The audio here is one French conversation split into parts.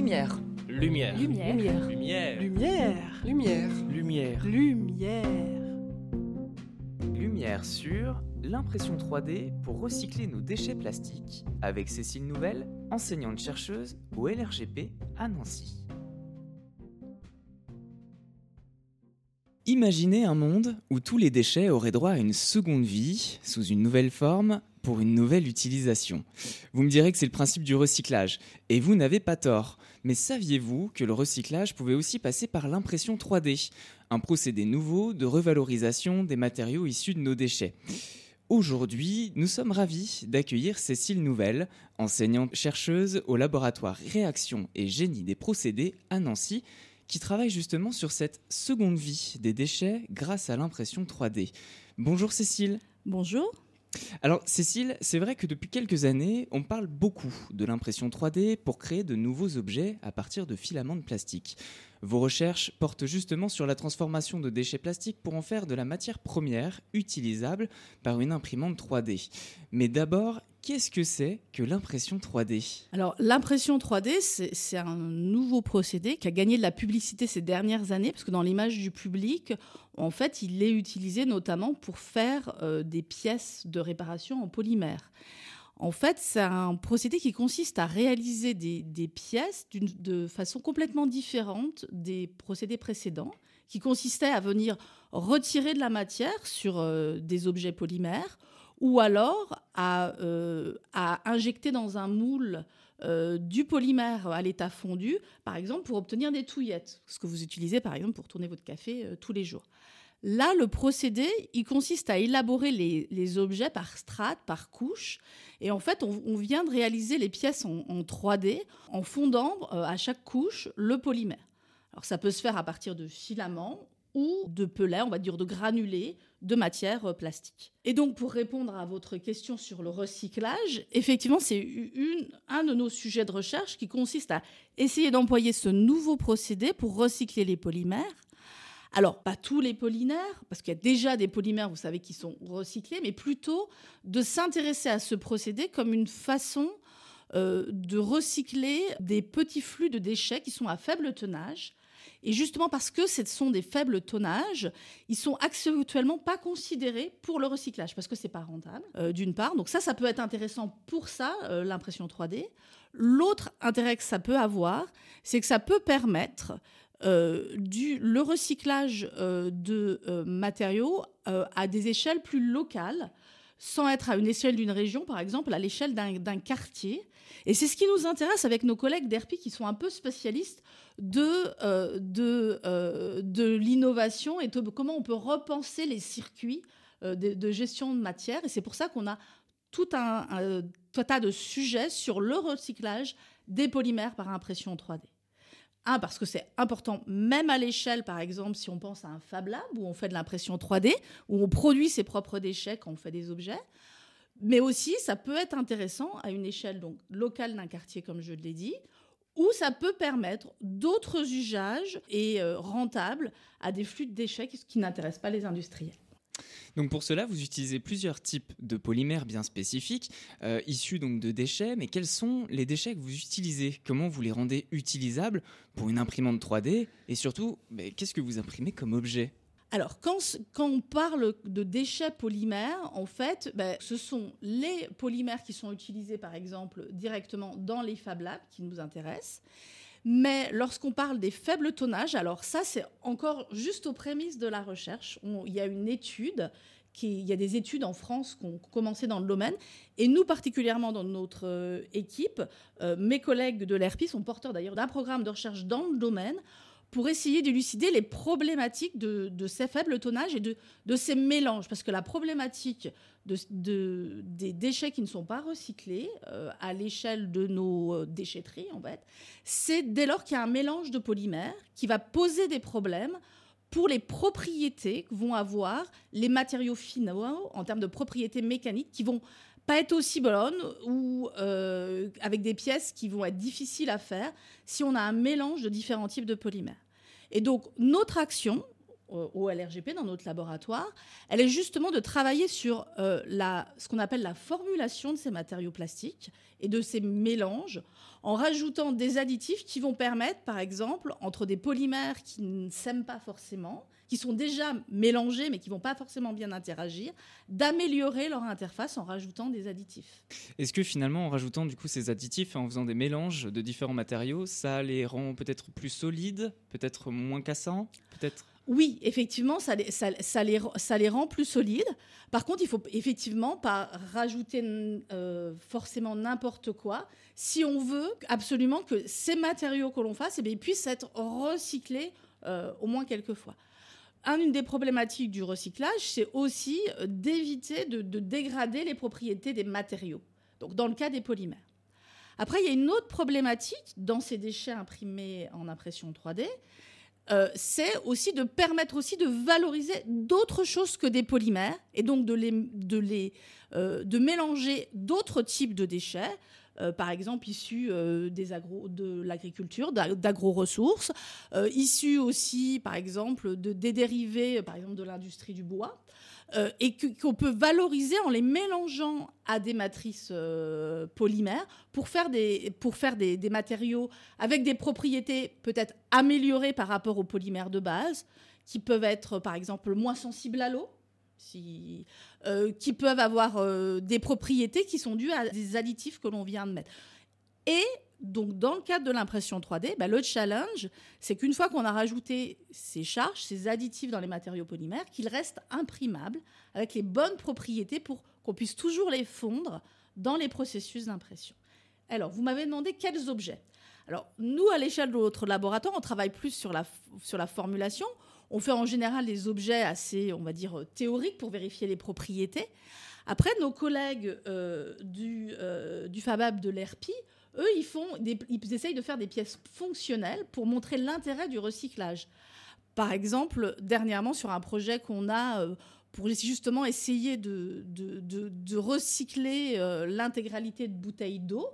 Lumière. Lumière. Lumière. Lumière. Lumière. Lumière. Lumière. Lumière. Lumière sur l'impression 3D pour recycler nos déchets plastiques avec Cécile Nouvelle, enseignante chercheuse au LRGP à Nancy. Imaginez un monde où tous les déchets auraient droit à une seconde vie, sous une nouvelle forme, pour une nouvelle utilisation. Vous me direz que c'est le principe du recyclage, et vous n'avez pas tort. Mais saviez-vous que le recyclage pouvait aussi passer par l'impression 3D, un procédé nouveau de revalorisation des matériaux issus de nos déchets Aujourd'hui, nous sommes ravis d'accueillir Cécile Nouvelle, enseignante chercheuse au laboratoire Réaction et Génie des procédés à Nancy, qui travaille justement sur cette seconde vie des déchets grâce à l'impression 3D. Bonjour Cécile. Bonjour. Alors Cécile, c'est vrai que depuis quelques années, on parle beaucoup de l'impression 3D pour créer de nouveaux objets à partir de filaments de plastique. Vos recherches portent justement sur la transformation de déchets plastiques pour en faire de la matière première utilisable par une imprimante 3D. Mais d'abord, qu'est-ce que c'est que l'impression 3D Alors, l'impression 3D, c'est un nouveau procédé qui a gagné de la publicité ces dernières années, parce que dans l'image du public, en fait, il est utilisé notamment pour faire euh, des pièces de réparation en polymère. En fait, c'est un procédé qui consiste à réaliser des, pièces de façon complètement différente des procédés précédents, qui consistaient à venir retirer de la matière sur euh, des objets polymères ou alors à, euh, à injecter dans un moule euh, du polymère à l'état fondu, par exemple pour obtenir des touillettes, ce que vous utilisez par exemple pour tourner votre café euh, tous les jours. Là, le procédé, il consiste à élaborer les, objets par strates, par couches. Et en fait, on, vient de réaliser les pièces en, en 3D en fondant à chaque couche le polymère. Alors, ça peut se faire à partir de filaments ou de pellets, on va dire de granulés de matière euh, plastique. Et donc, pour répondre à votre question sur le recyclage, effectivement, c'est un de nos sujets de recherche qui consiste à essayer d'employer ce nouveau procédé pour recycler les polymères. Alors, pas tous les polymères, parce qu'il y a déjà des polymères, vous savez, qui sont recyclés, mais plutôt de s'intéresser à ce procédé comme une façon euh, de recycler des petits flux de déchets qui sont à faible tonnage. Et justement parce que ce sont des faibles tonnages, ils sont actuellement pas considérés pour le recyclage parce que c'est pas rentable, euh, d'une part. Donc ça, ça peut être intéressant pour ça, euh, l'impression 3D. L'autre intérêt que ça peut avoir, c'est que ça peut permettre euh, du, le recyclage de matériaux à des échelles plus locales, sans être à une échelle d'une région, par exemple, à l'échelle d'un quartier. Et c'est ce qui nous intéresse avec nos collègues d'ERPI qui sont un peu spécialistes de, euh, euh, de l'innovation et de comment on peut repenser les circuits euh, de, gestion de matière. Et c'est pour ça qu'on a tout un- tout un tas de sujets sur le recyclage des polymères par impression 3D. Un, parce que c'est important, même à l'échelle, par exemple, si on pense à un Fab Lab où on fait de l'impression 3D, où on produit ses propres déchets quand on fait des objets. Mais aussi, ça peut être intéressant à une échelle donc locale d'un quartier, comme je l'ai dit, où ça peut permettre d'autres usages et euh, rentables à des flux de déchets qui, qui n'intéressent pas les industriels. Donc pour cela, vous utilisez plusieurs types de polymères bien spécifiques, euh, issus donc de déchets. Mais quels sont les déchets que vous utilisez? Comment vous les rendez utilisables pour une imprimante 3D Et surtout, qu'est-ce que vous imprimez comme objet? Alors, quand, quand on parle de déchets polymères, en fait, ben, ce sont les polymères qui sont utilisés, par exemple, directement dans les Fab Labs qui nous intéressent. Mais lorsqu'on parle des faibles tonnages, alors ça, c'est encore juste aux prémices de la recherche. Il y a une étude, il y a des études en France qui ont commencé dans le domaine. Et nous, particulièrement dans notre euh, équipe, euh, mes collègues de l'ERPI sont porteurs d'ailleurs d'un programme de recherche dans le domaine pour essayer d'élucider les problématiques de, ces faibles tonnages et de, ces mélanges. Parce que la problématique de, de- des déchets qui ne sont pas recyclés euh, à l'échelle de nos euh, déchetteries, c'est dès lors qu'il y a un mélange de polymères qui va poser des problèmes pour les propriétés que vont avoir les matériaux finaux en termes de propriétés mécaniques qui vont pas être aussi bonnes ou euh, avec des pièces qui vont être difficiles à faire si on a un mélange de différents types de polymères. Et donc notre action au LRGP, dans notre laboratoire, elle est justement de travailler sur la, ce qu'on appelle la formulation de ces matériaux plastiques et de ces mélanges en rajoutant des additifs qui vont permettre, par exemple, entre des polymères qui ne s'aiment pas forcément, qui sont déjà mélangés mais qui vont pas forcément bien interagir, d'améliorer leur interface en rajoutant des additifs. Est-ce que finalement, en rajoutant du coup ces additifs, en faisant des mélanges de différents matériaux, ça les rend peut-être plus solides, peut-être moins cassants, peut-être oui, effectivement, ça les, rend plus solides. Par contre, il faut effectivement pas rajouter euh, forcément n'importe quoi. Si on veut absolument que ces matériaux que l'on fasse eh bien, puissent être recyclés euh, au moins quelques fois une des problématiques du recyclage, c'est aussi euh, d'éviter de, dégrader les propriétés des matériaux, donc dans le cas des polymères. Après, il y a une autre problématique dans ces déchets imprimés en impression 3D, euh, c'est aussi de permettre aussi de valoriser d'autres choses que des polymères et donc de, les, de, les, euh, de mélanger d'autres types de déchets. Euh, par exemple issus des agro, de l'agriculture, d'agro-ressources, issus aussi, par exemple, de, des dérivés, par exemple, de l'industrie du bois. Et qu'on peut valoriser en les mélangeant à des matrices polymères pour faire, des, pour faire des, matériaux avec des propriétés peut-être améliorées par rapport aux polymères de base, qui peuvent être par exemple moins sensibles à l'eau, euh, qui peuvent avoir euh, des propriétés qui sont dues à des additifs que l'on vient de mettre. Et donc, dans le cadre de l'impression 3D, bah, le challenge, c'est qu'une fois qu'on a rajouté ces charges, ces additifs dans les matériaux polymères, qu'ils restent imprimables avec les bonnes propriétés pour qu'on puisse toujours les fondre dans les processus d'impression. Alors, vous m'avez demandé quels objets. Alors, nous, à l'échelle de notre laboratoire, on travaille plus sur la, sur la formulation. On fait en général des objets assez, on va dire, théoriques pour vérifier les propriétés. Après, nos collègues euh, du, euh, du FABAB de l'ERPI, eux, ils, font ils essayent de faire des pièces fonctionnelles pour montrer l'intérêt du recyclage. Par exemple, dernièrement, sur un projet qu'on a euh, pour justement essayer de, de recycler l'intégralité de bouteilles d'eau,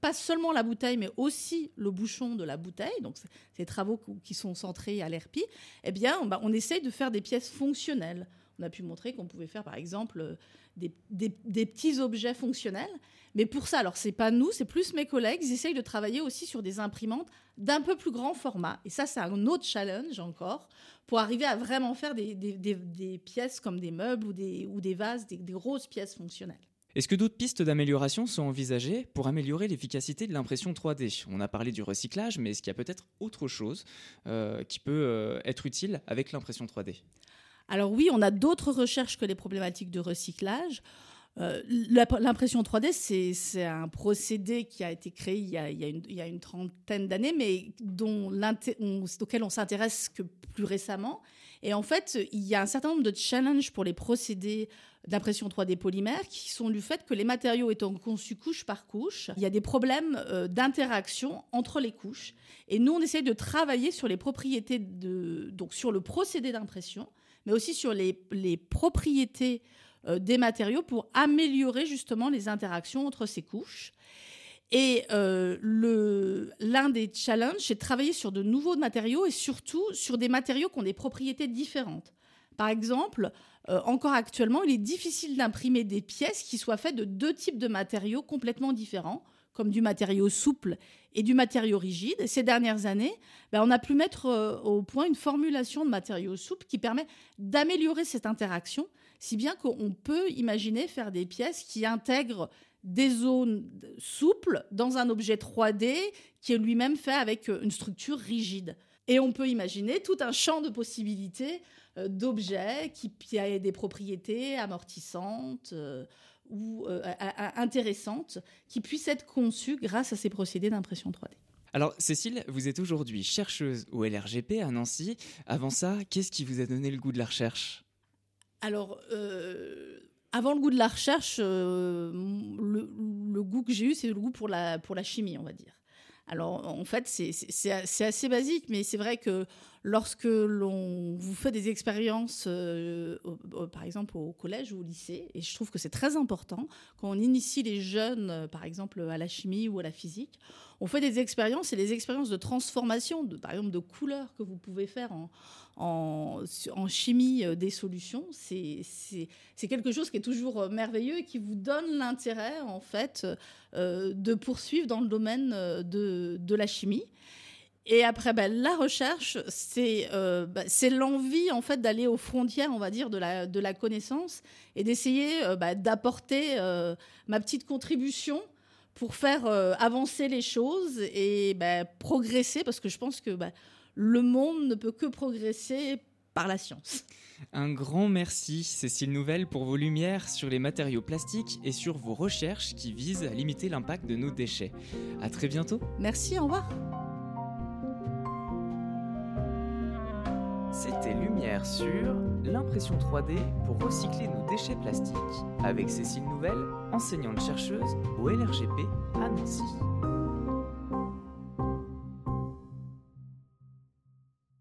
pas seulement la bouteille, mais aussi le bouchon de la bouteille, donc ces travaux qui sont centrés à l'ERPI, eh bien, bah, on essaye de faire des pièces fonctionnelles. On a pu montrer qu'on pouvait faire, par exemple, des, petits objets fonctionnels. Mais pour ça, alors c'est pas nous, c'est plus mes collègues, ils essayent de travailler aussi sur des imprimantes d'un peu plus grand format. Et ça, c'est un autre challenge encore, pour arriver à vraiment faire des, pièces comme des meubles ou des, ou des vases, des grosses pièces fonctionnelles. Est-ce que d'autres pistes d'amélioration sont envisagées pour améliorer l'efficacité de l'impression 3D On a parlé du recyclage, mais est-ce qu'il y a peut-être autre chose euh, qui peut euh, être utile avec l'impression 3D Alors oui, on a d'autres recherches que les problématiques de recyclage. Euh, l'impression 3D, c'est un procédé qui a été créé il y a, une, trentaine d'années, mais dont auquel on s'intéresse que plus récemment. Et en fait, il y a un certain nombre de challenges pour les procédés d'impression 3D polymère qui sont du fait que les matériaux étant conçus couche par couche, il y a des problèmes euh, d'interaction entre les couches. Et nous, on essaye de travailler sur les propriétés de, donc sur le procédé d'impression, mais aussi sur les, propriétés euh, des matériaux pour améliorer justement les interactions entre ces couches. Et euh, l'un des challenges, c'est de travailler sur de nouveaux matériaux et surtout sur des matériaux qui ont des propriétés différentes. Par exemple, euh, encore actuellement, il est difficile d'imprimer des pièces qui soient faites de deux types de matériaux complètement différents, comme du matériau souple et du matériau rigide. ces dernières années, ben, on a pu mettre euh, au point une formulation de matériaux souples qui permet d'améliorer cette interaction, si bien qu'on peut imaginer faire des pièces qui intègrent des zones souples dans un objet 3D qui est lui-même fait avec une structure rigide. Et on peut imaginer tout un champ de possibilités euh, d'objets qui, qui des propriétés amortissantes euh, ou euh, intéressantes qui puissent être conçues grâce à ces procédés d'impression 3D. Alors Cécile, vous êtes aujourd'hui chercheuse au LRGP à Nancy. Avant ça, qu'est-ce qui vous a donné le goût de la recherche? Alors, avant le goût de la recherche, le, le, goût que j'ai eu, c'est le goût pour la, pour la chimie, on va dire. Alors en fait, c'est assez basique, mais c'est vrai que lorsque l'on vous fait des expériences, euh, par exemple au collège ou au lycée, et je trouve que c'est très important, quand on initie les jeunes, euh, par exemple à la chimie ou à la physique, on fait des expériences et les expériences de transformation, de, par exemple de couleurs que vous pouvez faire en, chimie euh, des solutions, c'est quelque chose qui est toujours merveilleux et qui vous donne l'intérêt, en fait, de poursuivre dans le domaine de la chimie. Et après, ben, la recherche, euh, ben, c'est l'envie en fait d'aller aux frontières, on va dire, de la, de la connaissance et d'essayer euh, ben, d'apporter euh, ma petite contribution pour faire avancer les choses et progresser, parce que je pense que le monde ne peut que progresser par la science. Un grand merci, Cécile Nouvelle, pour vos lumières sur les matériaux plastiques et sur vos recherches qui visent à limiter l'impact de nos déchets. À très bientôt. Merci, au revoir. Lumière sur l'impression 3D pour recycler nos déchets plastiques avec Cécile Nouvelle, enseignante chercheuse au LRGP à Nancy.